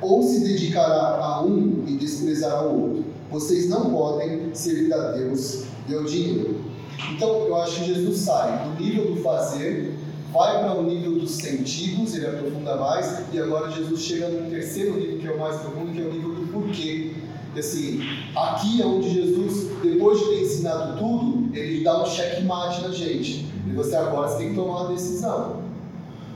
ou se dedicará a um e desprezará o outro. Vocês não podem servir a Deus e ao dinheiro. Então, eu acho que Jesus sai do nível do fazer vai para o nível dos sentidos, ele aprofunda mais, e agora Jesus chega no terceiro nível, que é o mais profundo, que é o nível do porquê. E assim, aqui é onde Jesus, depois de ter ensinado tudo, ele dá um checkmate na gente. E você agora você tem que tomar uma decisão.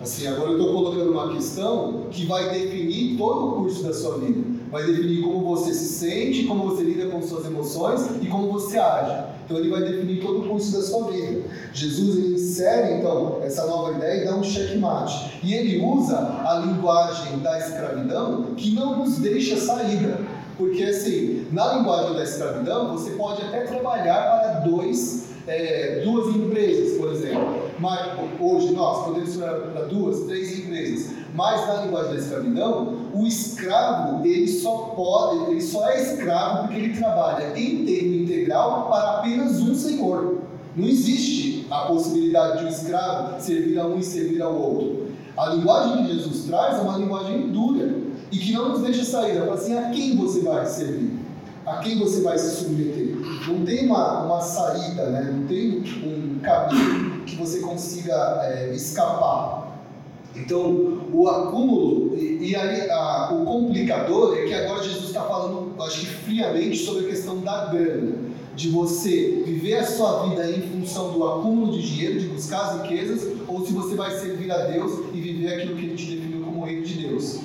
Assim, agora eu estou colocando uma questão que vai definir todo o curso da sua vida. Vai definir como você se sente, como você lida com suas emoções e como você age. Então ele vai definir todo o curso da sua vida. Jesus ele insere então essa nova ideia e dá um checkmate. E ele usa a linguagem da escravidão que não nos deixa saída. Porque assim, na linguagem da escravidão, você pode até trabalhar para dois é, duas empresas, por exemplo. Mas, hoje nós podemos trabalhar para duas, três empresas. Mas na linguagem da escravidão, o escravo ele só pode, ele só é escravo porque ele trabalha em tempo integral para apenas um senhor. Não existe a possibilidade de um escravo servir a um e servir ao outro. A linguagem que Jesus traz é uma linguagem dura e que não nos deixa sair. Ela fala assim: a quem você vai servir? A quem você vai se submeter? Não tem uma, uma saída, né? não tem um caminho que você consiga é, escapar. Então, o acúmulo, e, e aí a, o complicador é que agora Jesus está falando, acho que friamente, sobre a questão da grana. De você viver a sua vida em função do acúmulo de dinheiro, de buscar as riquezas, ou se você vai servir a Deus e viver aquilo que a gente definiu como reino de Deus.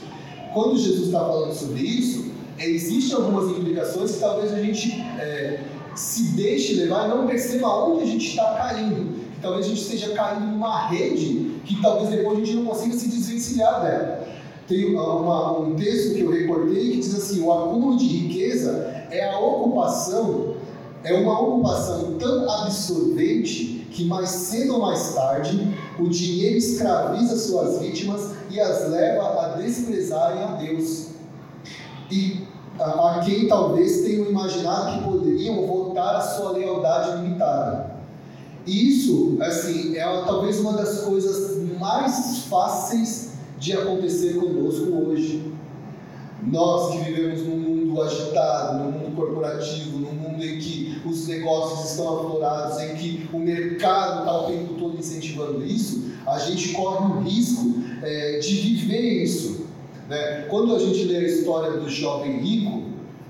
Quando Jesus está falando sobre isso, é, existem algumas implicações que talvez a gente é, se deixe levar e não perceba onde a gente está caindo. Que talvez a gente esteja caindo numa rede que talvez depois a gente não consiga se desvencilhar dela. Tem uma, um texto que eu recortei que diz assim: o acúmulo de riqueza é a ocupação, é uma ocupação tão absorvente que mais cedo ou mais tarde o dinheiro escraviza suas vítimas e as leva a desprezarem a Deus. E a, a quem talvez tenham imaginado que poderiam voltar à sua lealdade limitada. Isso, assim, é talvez uma das coisas mais fáceis de acontecer conosco hoje. Nós que vivemos num mundo agitado, num mundo corporativo, num mundo em que os negócios estão aflorados, em que o mercado está o tempo todo incentivando isso, a gente corre o risco é, de viver isso. Né? Quando a gente lê a história do jovem rico,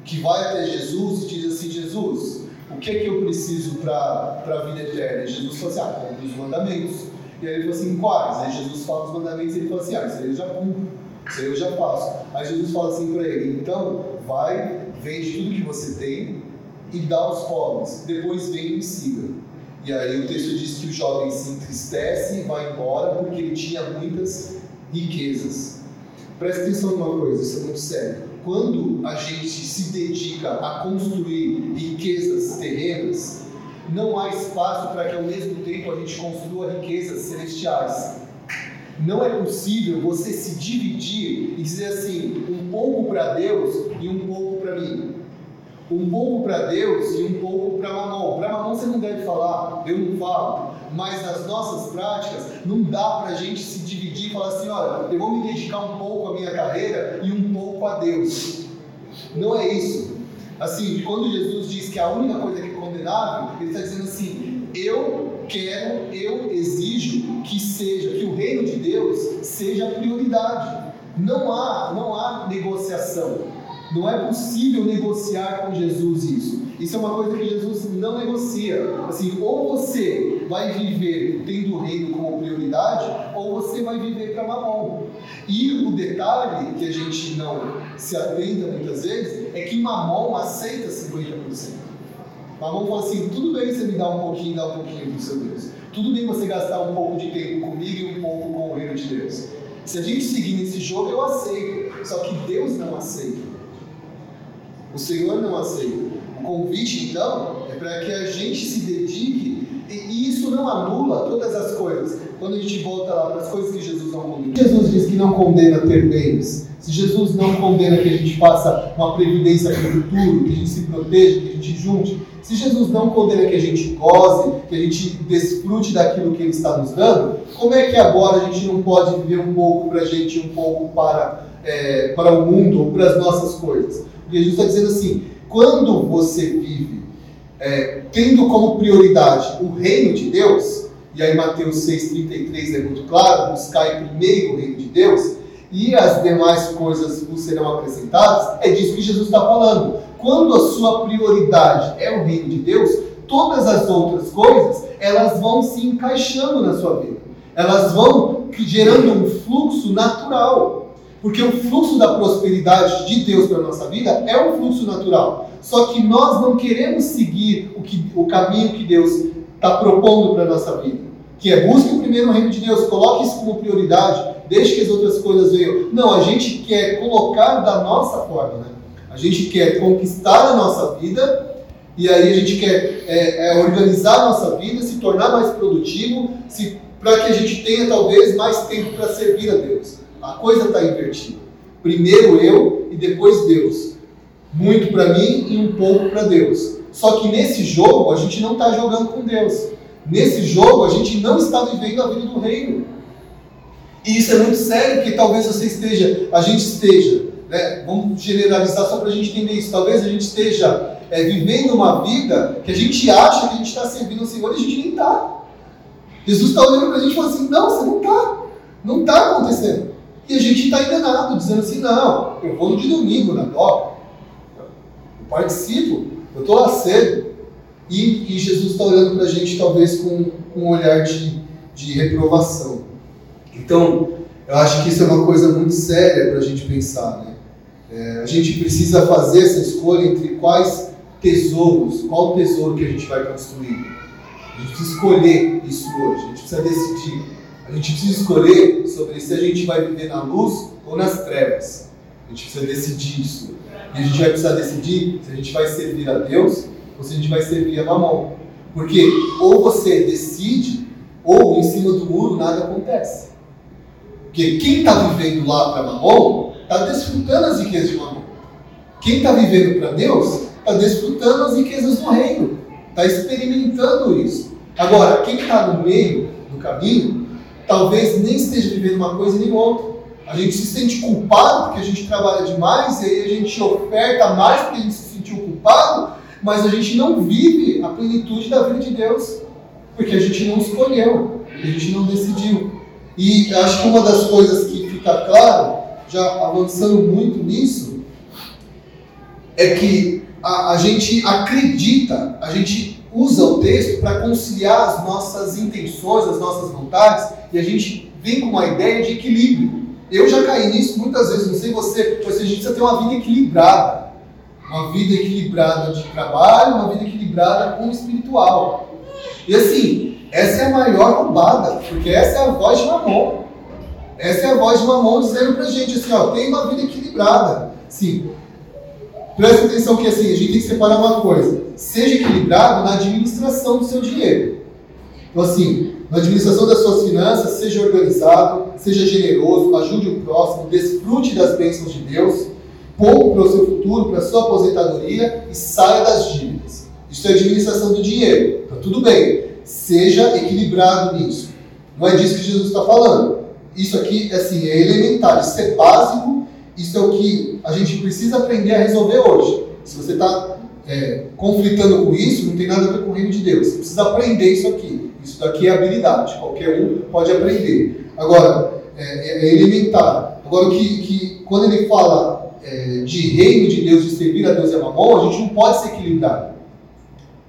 que vai até Jesus e diz assim: Jesus, o que é que eu preciso para a vida eterna? E Jesus fala assim: ah, cumpre os mandamentos. E aí ele fala assim: quais? Aí Jesus fala os mandamentos e ele fala assim: ah, isso aí eu já cumpro, isso aí eu já faço. Aí Jesus fala assim para ele: então, vai, vende tudo que você tem e dá aos pobres, depois vem e me siga. E aí o texto diz que o jovem se entristece e vai embora porque ele tinha muitas riquezas. Presta atenção numa coisa, isso é muito sério quando a gente se dedica a construir riquezas terrenas, não há espaço para que ao mesmo tempo a gente construa riquezas celestiais. Não é possível você se dividir e dizer assim, um pouco para Deus e um pouco para mim. Um pouco para Deus e um pouco para Mamon. Para Mamon você não deve falar, eu não falo. Mas nas nossas práticas, não dá para a gente se dividir e falar assim: olha, eu vou me dedicar um pouco à minha carreira e um pouco a Deus. Não é isso. Assim, quando Jesus diz que a única coisa que é condenável, ele está dizendo assim: eu quero, eu exijo que seja, que o reino de Deus seja a prioridade. Não há, não há negociação. Não é possível negociar com Jesus isso. Isso é uma coisa que Jesus não negocia. Assim, ou você vai viver tendo o reino como prioridade, ou você vai viver para mamão. E o detalhe que a gente não se atenta muitas vezes é que mamão aceita 50%. Mamão fala assim: tudo bem você me dar um pouquinho, dar um pouquinho do seu Deus. Tudo bem você gastar um pouco de tempo comigo e um pouco com o reino de Deus. Se a gente seguir nesse jogo, eu aceito. Só que Deus não aceita. O Senhor não aceita. Convite, então, é para que a gente se dedique, e isso não anula todas as coisas. Quando a gente volta lá para as coisas que Jesus não condena. Jesus diz que não condena ter bens. Se Jesus não condena que a gente faça uma previdência para o futuro, que a gente se proteja, que a gente junte. Se Jesus não condena que a gente goze, que a gente desfrute daquilo que Ele está nos dando, como é que agora a gente não pode viver um pouco para a gente, um pouco para, é, para o mundo ou para as nossas coisas? Jesus está dizendo assim: quando você vive é, tendo como prioridade o reino de Deus, e aí Mateus 6,33 é muito claro, buscar primeiro o reino de Deus, e as demais coisas vos serão acrescentadas, é disso que Jesus está falando. Quando a sua prioridade é o reino de Deus, todas as outras coisas, elas vão se encaixando na sua vida. Elas vão gerando um fluxo natural. Porque o fluxo da prosperidade de Deus para a nossa vida é um fluxo natural. Só que nós não queremos seguir o, que, o caminho que Deus está propondo para a nossa vida. Que é busque o primeiro reino de Deus, coloque isso como prioridade, deixe que as outras coisas venham. Não, a gente quer colocar da nossa forma, né? A gente quer conquistar a nossa vida e aí a gente quer é, é, organizar a nossa vida, se tornar mais produtivo, para que a gente tenha talvez mais tempo para servir a Deus. A coisa está invertida. Primeiro eu e depois Deus. Muito para mim e um pouco para Deus. Só que nesse jogo a gente não está jogando com Deus. Nesse jogo a gente não está vivendo a vida do reino. E isso é muito sério, porque talvez você esteja, a gente esteja, né, vamos generalizar só para a gente entender isso, talvez a gente esteja é, vivendo uma vida que a gente acha que a gente está servindo ao Senhor e a gente nem está. Jesus está olhando para a gente e falando assim: não, você não está. Não está acontecendo. E a gente está enganado, dizendo assim: não, eu vou no de domingo na DOC, eu participo, eu estou lá cedo. E, e Jesus está olhando para a gente, talvez, com, com um olhar de, de reprovação. Então, eu acho que isso é uma coisa muito séria para a gente pensar. Né? É, a gente precisa fazer essa escolha entre quais tesouros, qual tesouro que a gente vai construir. A gente precisa escolher isso hoje, a gente precisa decidir. A gente precisa escolher sobre se a gente vai viver na luz ou nas trevas. A gente precisa decidir isso. E a gente vai precisar decidir se a gente vai servir a Deus ou se a gente vai servir a Mamon. Porque ou você decide, ou em cima do muro nada acontece. Porque quem está vivendo lá para Mamon está desfrutando as riquezas de Mamon. Quem está vivendo para Deus está desfrutando as riquezas do reino. Está experimentando isso. Agora, quem está no meio do caminho, talvez nem esteja vivendo uma coisa nem outra. A gente se sente culpado porque a gente trabalha demais e aí a gente oferta mais porque a gente se sentiu culpado, mas a gente não vive a plenitude da vida de Deus porque a gente não escolheu, a gente não decidiu. E acho que uma das coisas que fica claro, já avançando muito nisso, é que a, a gente acredita, a gente usa o texto para conciliar as nossas intenções, as nossas vontades, e a gente vem com uma ideia de equilíbrio. Eu já caí nisso muitas vezes, não sei você, mas a gente precisa ter uma vida equilibrada. Uma vida equilibrada de trabalho, uma vida equilibrada com o espiritual. E assim, essa é a maior roubada, porque essa é a voz de Mamon. Essa é a voz de Mamon dizendo pra gente assim, ó, tem uma vida equilibrada. Sim. Presta atenção que assim, a gente tem que separar uma coisa. Seja equilibrado na administração do seu dinheiro. Então assim, na administração das suas finanças, seja organizado, seja generoso, ajude o próximo, desfrute das bênçãos de Deus, pouco para o seu futuro, para a sua aposentadoria e saia das dívidas. Isso é administração do dinheiro. Então tudo bem. Seja equilibrado nisso. Não é disso que Jesus está falando. Isso aqui assim, é elementar, isso é básico, isso é o que a gente precisa aprender a resolver hoje. Se você está é, conflitando com isso, não tem nada a ver com o reino de Deus. Você precisa aprender isso aqui. Isso daqui é habilidade, qualquer um pode aprender. Agora, é, é, é elementar. Agora, que, que quando ele fala é, de reino de Deus, de servir a Deus e a mamão, a gente não pode se equilibrar.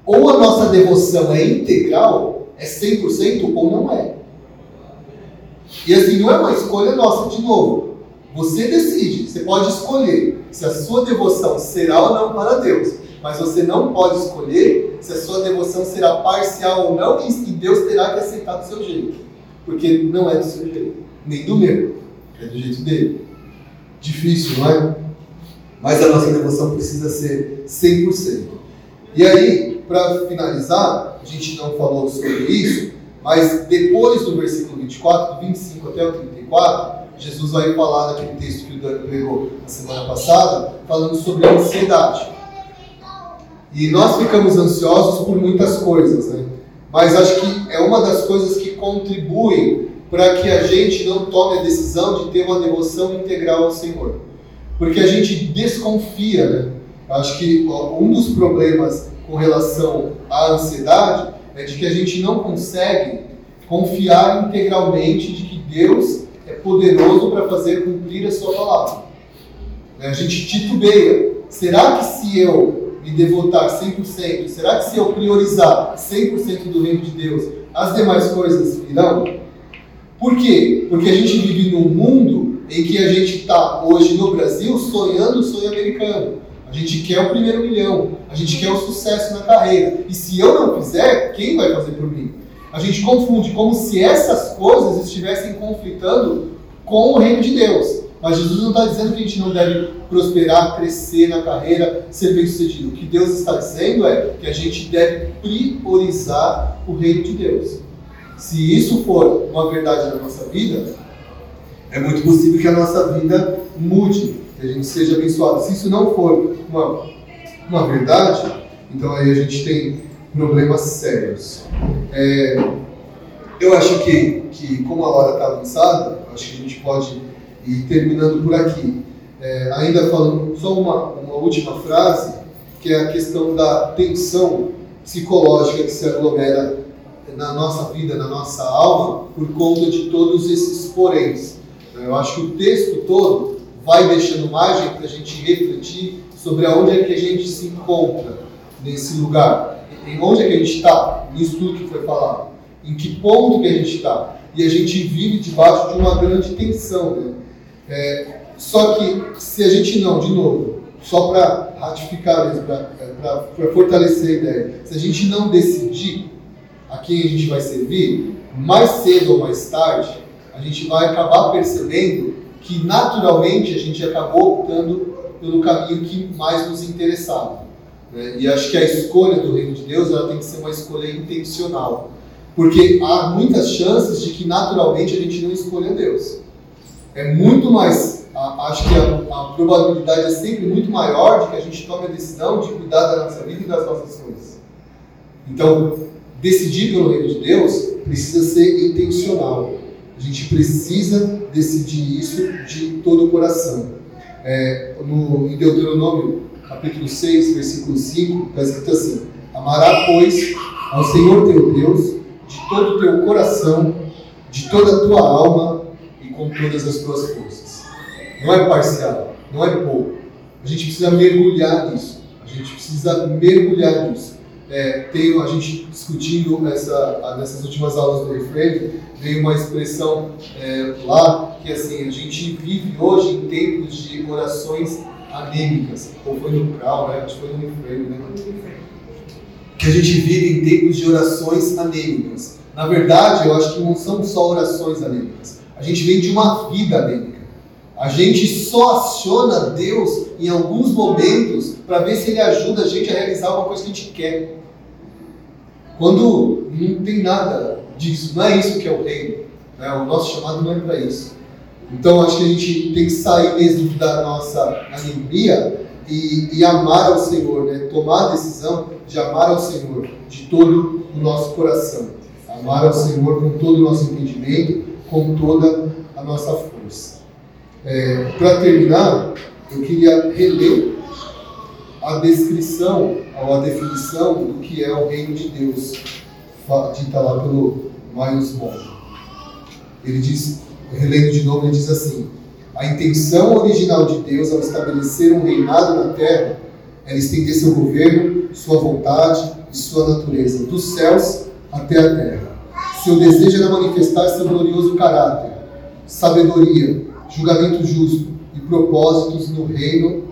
Ou a nossa devoção é integral, é 100%, ou não é. E assim, não é uma escolha nossa, de novo. Você decide, você pode escolher se a sua devoção será ou não para Deus. Mas você não pode escolher se a sua devoção será parcial ou não, e Deus terá que aceitar do seu jeito. Porque não é do seu jeito, nem do meu, é do jeito dele. Difícil, não é? Mas a nossa devoção precisa ser 100%. E aí, para finalizar, a gente não falou sobre isso, mas depois do versículo 24, do 25 até o 34, Jesus vai falar naquele texto que o Dani pregou na semana passada, falando sobre a ansiedade. E nós ficamos ansiosos por muitas coisas, né? Mas acho que é uma das coisas que contribuem para que a gente não tome a decisão de ter uma devoção integral ao Senhor. Porque a gente desconfia, né? Acho que um dos problemas com relação à ansiedade é de que a gente não consegue confiar integralmente de que Deus é poderoso para fazer cumprir a sua palavra. Né, a gente titubeia. Será que se eu me devotar 100%, será que se eu priorizar 100% do reino de Deus, as demais coisas virão? Por quê? Porque a gente vive num mundo em que a gente está hoje no Brasil sonhando o sonho americano. A gente quer o primeiro milhão, a gente quer o sucesso na carreira. E se eu não fizer, quem vai fazer por mim? A gente confunde como se essas coisas estivessem conflitando com o reino de Deus. Mas Jesus não está dizendo que a gente não deve prosperar, crescer na carreira, ser bem sucedido. O que Deus está dizendo é que a gente deve priorizar o reino de Deus. Se isso for uma verdade na nossa vida, é muito possível que a nossa vida mude, que a gente seja abençoado. Se isso não for uma, uma verdade, então aí a gente tem problemas sérios. É, eu acho que, que como a hora está avançada, acho que a gente pode ir terminando por aqui. É, ainda falando só uma, uma última frase, que é a questão da tensão psicológica que se aglomera na nossa vida, na nossa alma, por conta de todos esses poréns. Eu acho que o texto todo vai deixando margem para a gente refletir sobre aonde é que a gente se encontra nesse lugar, em onde é que a gente está, nisso tudo que foi falado, em que ponto que a gente está. E a gente vive debaixo de uma grande tensão. Né? É, só que se a gente não, de novo, só para ratificar mesmo, para fortalecer a ideia, se a gente não decidir a quem a gente vai servir, mais cedo ou mais tarde, a gente vai acabar percebendo que naturalmente a gente acabou optando pelo caminho que mais nos interessava. Né? E acho que a escolha do reino de Deus ela tem que ser uma escolha intencional. Porque há muitas chances de que naturalmente a gente não escolha Deus. É muito mais, acho que a, a probabilidade é sempre muito maior de que a gente tome a decisão de cuidar da nossa vida e das nossas coisas. Então, decidir pelo reino de Deus precisa ser intencional. A gente precisa decidir isso de todo o coração. É, no, em Deuteronômio, capítulo 6, versículo 5, está escrito assim: Amará, pois, ao Senhor teu Deus de todo o teu coração, de toda a tua alma e com todas as tuas forças. Não é parcial, não é pouco. A gente precisa mergulhar nisso. A gente precisa mergulhar nisso é, tem a gente discutindo nessa, nessas últimas aulas do Reframe, veio uma expressão é, lá que assim, a gente vive hoje em tempos de orações anêmicas, ou foi no Crau, né? acho que foi no Reframe, né? Que a gente vive em tempos de orações anêmicas. Na verdade, eu acho que não são só orações anêmicas. A gente vem de uma vida anêmica. A gente só aciona Deus em alguns momentos para ver se Ele ajuda a gente a realizar uma coisa que a gente quer. Quando não tem nada disso, não é isso que é o reino. Né? O nosso chamado não é para isso. Então acho que a gente tem que sair mesmo da nossa anemia e, e, amar ao Senhor, né? tomar a decisão de amar ao Senhor de todo o nosso coração. Amar ao Senhor com todo o nosso entendimento, com toda a nossa força. É, Para terminar, eu queria reler a descrição, ou a definição do que é o reino de Deus, dita lá pelo Miles Monroe. Ele diz, relendo de novo, ele diz assim: a intenção original de Deus ao estabelecer um reinado na terra era estender seu governo, sua vontade e sua natureza, dos céus até a terra. Seu desejo era manifestar seu glorioso caráter, sabedoria, julgamento justo e propósitos no reino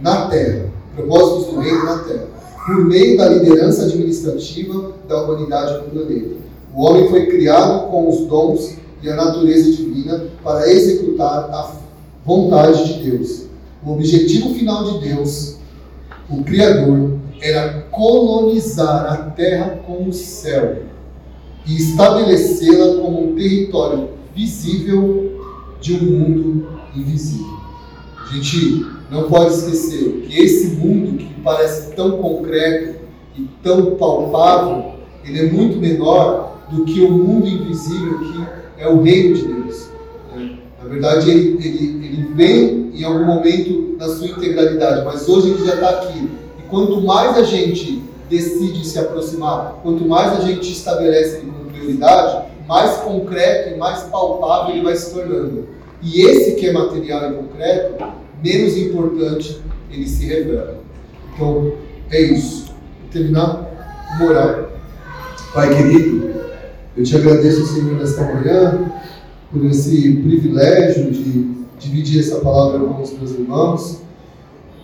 na terra. Propósitos do reino na terra. Por meio da liderança administrativa da humanidade no planeta. O homem foi criado com os dons e a natureza divina para executar a vontade de Deus. O objetivo final de Deus, o Criador, era colonizar a terra com o céu e estabelecê-la como um território visível de um mundo invisível. A gente não pode esquecer que esse mundo que parece tão concreto e tão palpável, ele é muito menor do que o mundo invisível que é o reino de Deus. Na verdade, ele, ele, ele vem em algum momento na sua integralidade, mas hoje ele já está aqui. E quanto mais a gente decide se aproximar, quanto mais a gente estabelece ele como prioridade, mais concreto e mais palpável ele vai se tornando. E esse que é material e concreto, menos importante ele se revela. Então, é isso. Vou terminar moral. Pai querido, eu te agradeço, Senhor, nesta manhã, por esse privilégio de dividir essa palavra com os meus irmãos.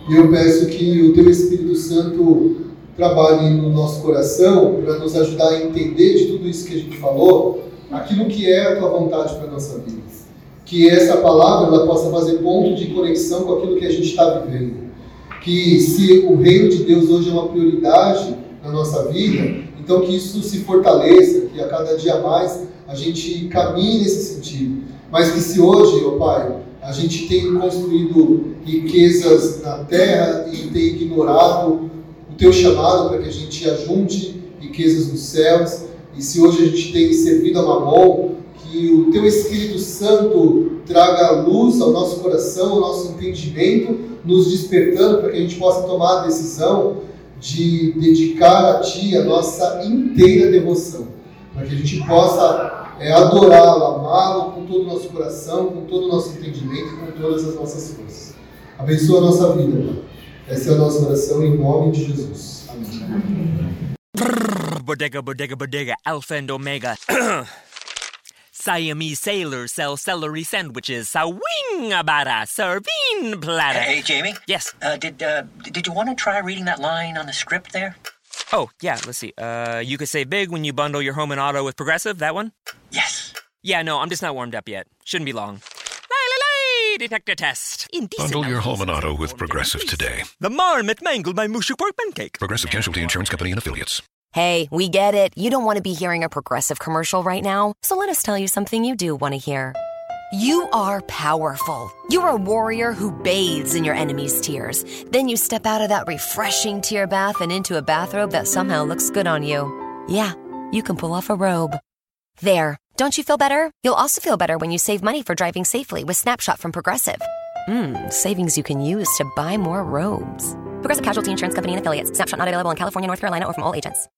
E eu peço que o Teu Espírito Santo trabalhe no nosso coração para nos ajudar a entender de tudo isso que a gente falou, aquilo que é a Tua vontade para a nossa vida. Que essa palavra ela possa fazer ponto de conexão com aquilo que a gente está vivendo. Que se o reino de Deus hoje é uma prioridade na nossa vida, então que isso se fortaleça, que a cada dia mais a gente caminhe nesse sentido. Mas que se hoje, ó Pai, a gente tem construído riquezas na terra e tem ignorado o teu chamado para que a gente ajunte riquezas nos céus, e se hoje a gente tem servido a Mamon, que o teu Espírito Santo traga luz ao nosso coração, ao nosso entendimento, nos despertando para que a gente possa tomar a decisão de dedicar a Ti a nossa inteira devoção, para que a gente possa é, adorá-lo, amá-lo com todo o nosso coração, com todo o nosso entendimento e com todas as nossas forças. Abençoa a nossa vida, Pai. Essa é a nossa oração em nome de Jesus. Amém. bodega, bodega, bodega, and omega. [clears throat] Siamese sailors sell celery sandwiches. Sawing abara serving platter. Hey, Jamie. Yes. Uh, did uh, did you want to try reading that line on the script there? Oh, yeah, let's see. Uh, you could save big when you bundle your home and auto with Progressive, that one? Yes. Yeah, no, I'm just not warmed up yet. Shouldn't be long. Lay, detector test. Indecent Bundle your home and auto with Progressive today. The marmot mangled my mushu pork pancake. Progressive Casualty Insurance Company and Affiliates. Hey, we get it. You don't want to be hearing a progressive commercial right now, so let us tell you something you do want to hear. You are powerful. You're a warrior who bathes in your enemy's tears. Then you step out of that refreshing tear bath and into a bathrobe that somehow looks good on you. Yeah, you can pull off a robe. There. Don't you feel better? You'll also feel better when you save money for driving safely with Snapshot from Progressive. Mmm, savings you can use to buy more robes. Progressive Casualty Insurance Company and affiliates. Snapshot not available in California, North Carolina, or from all agents.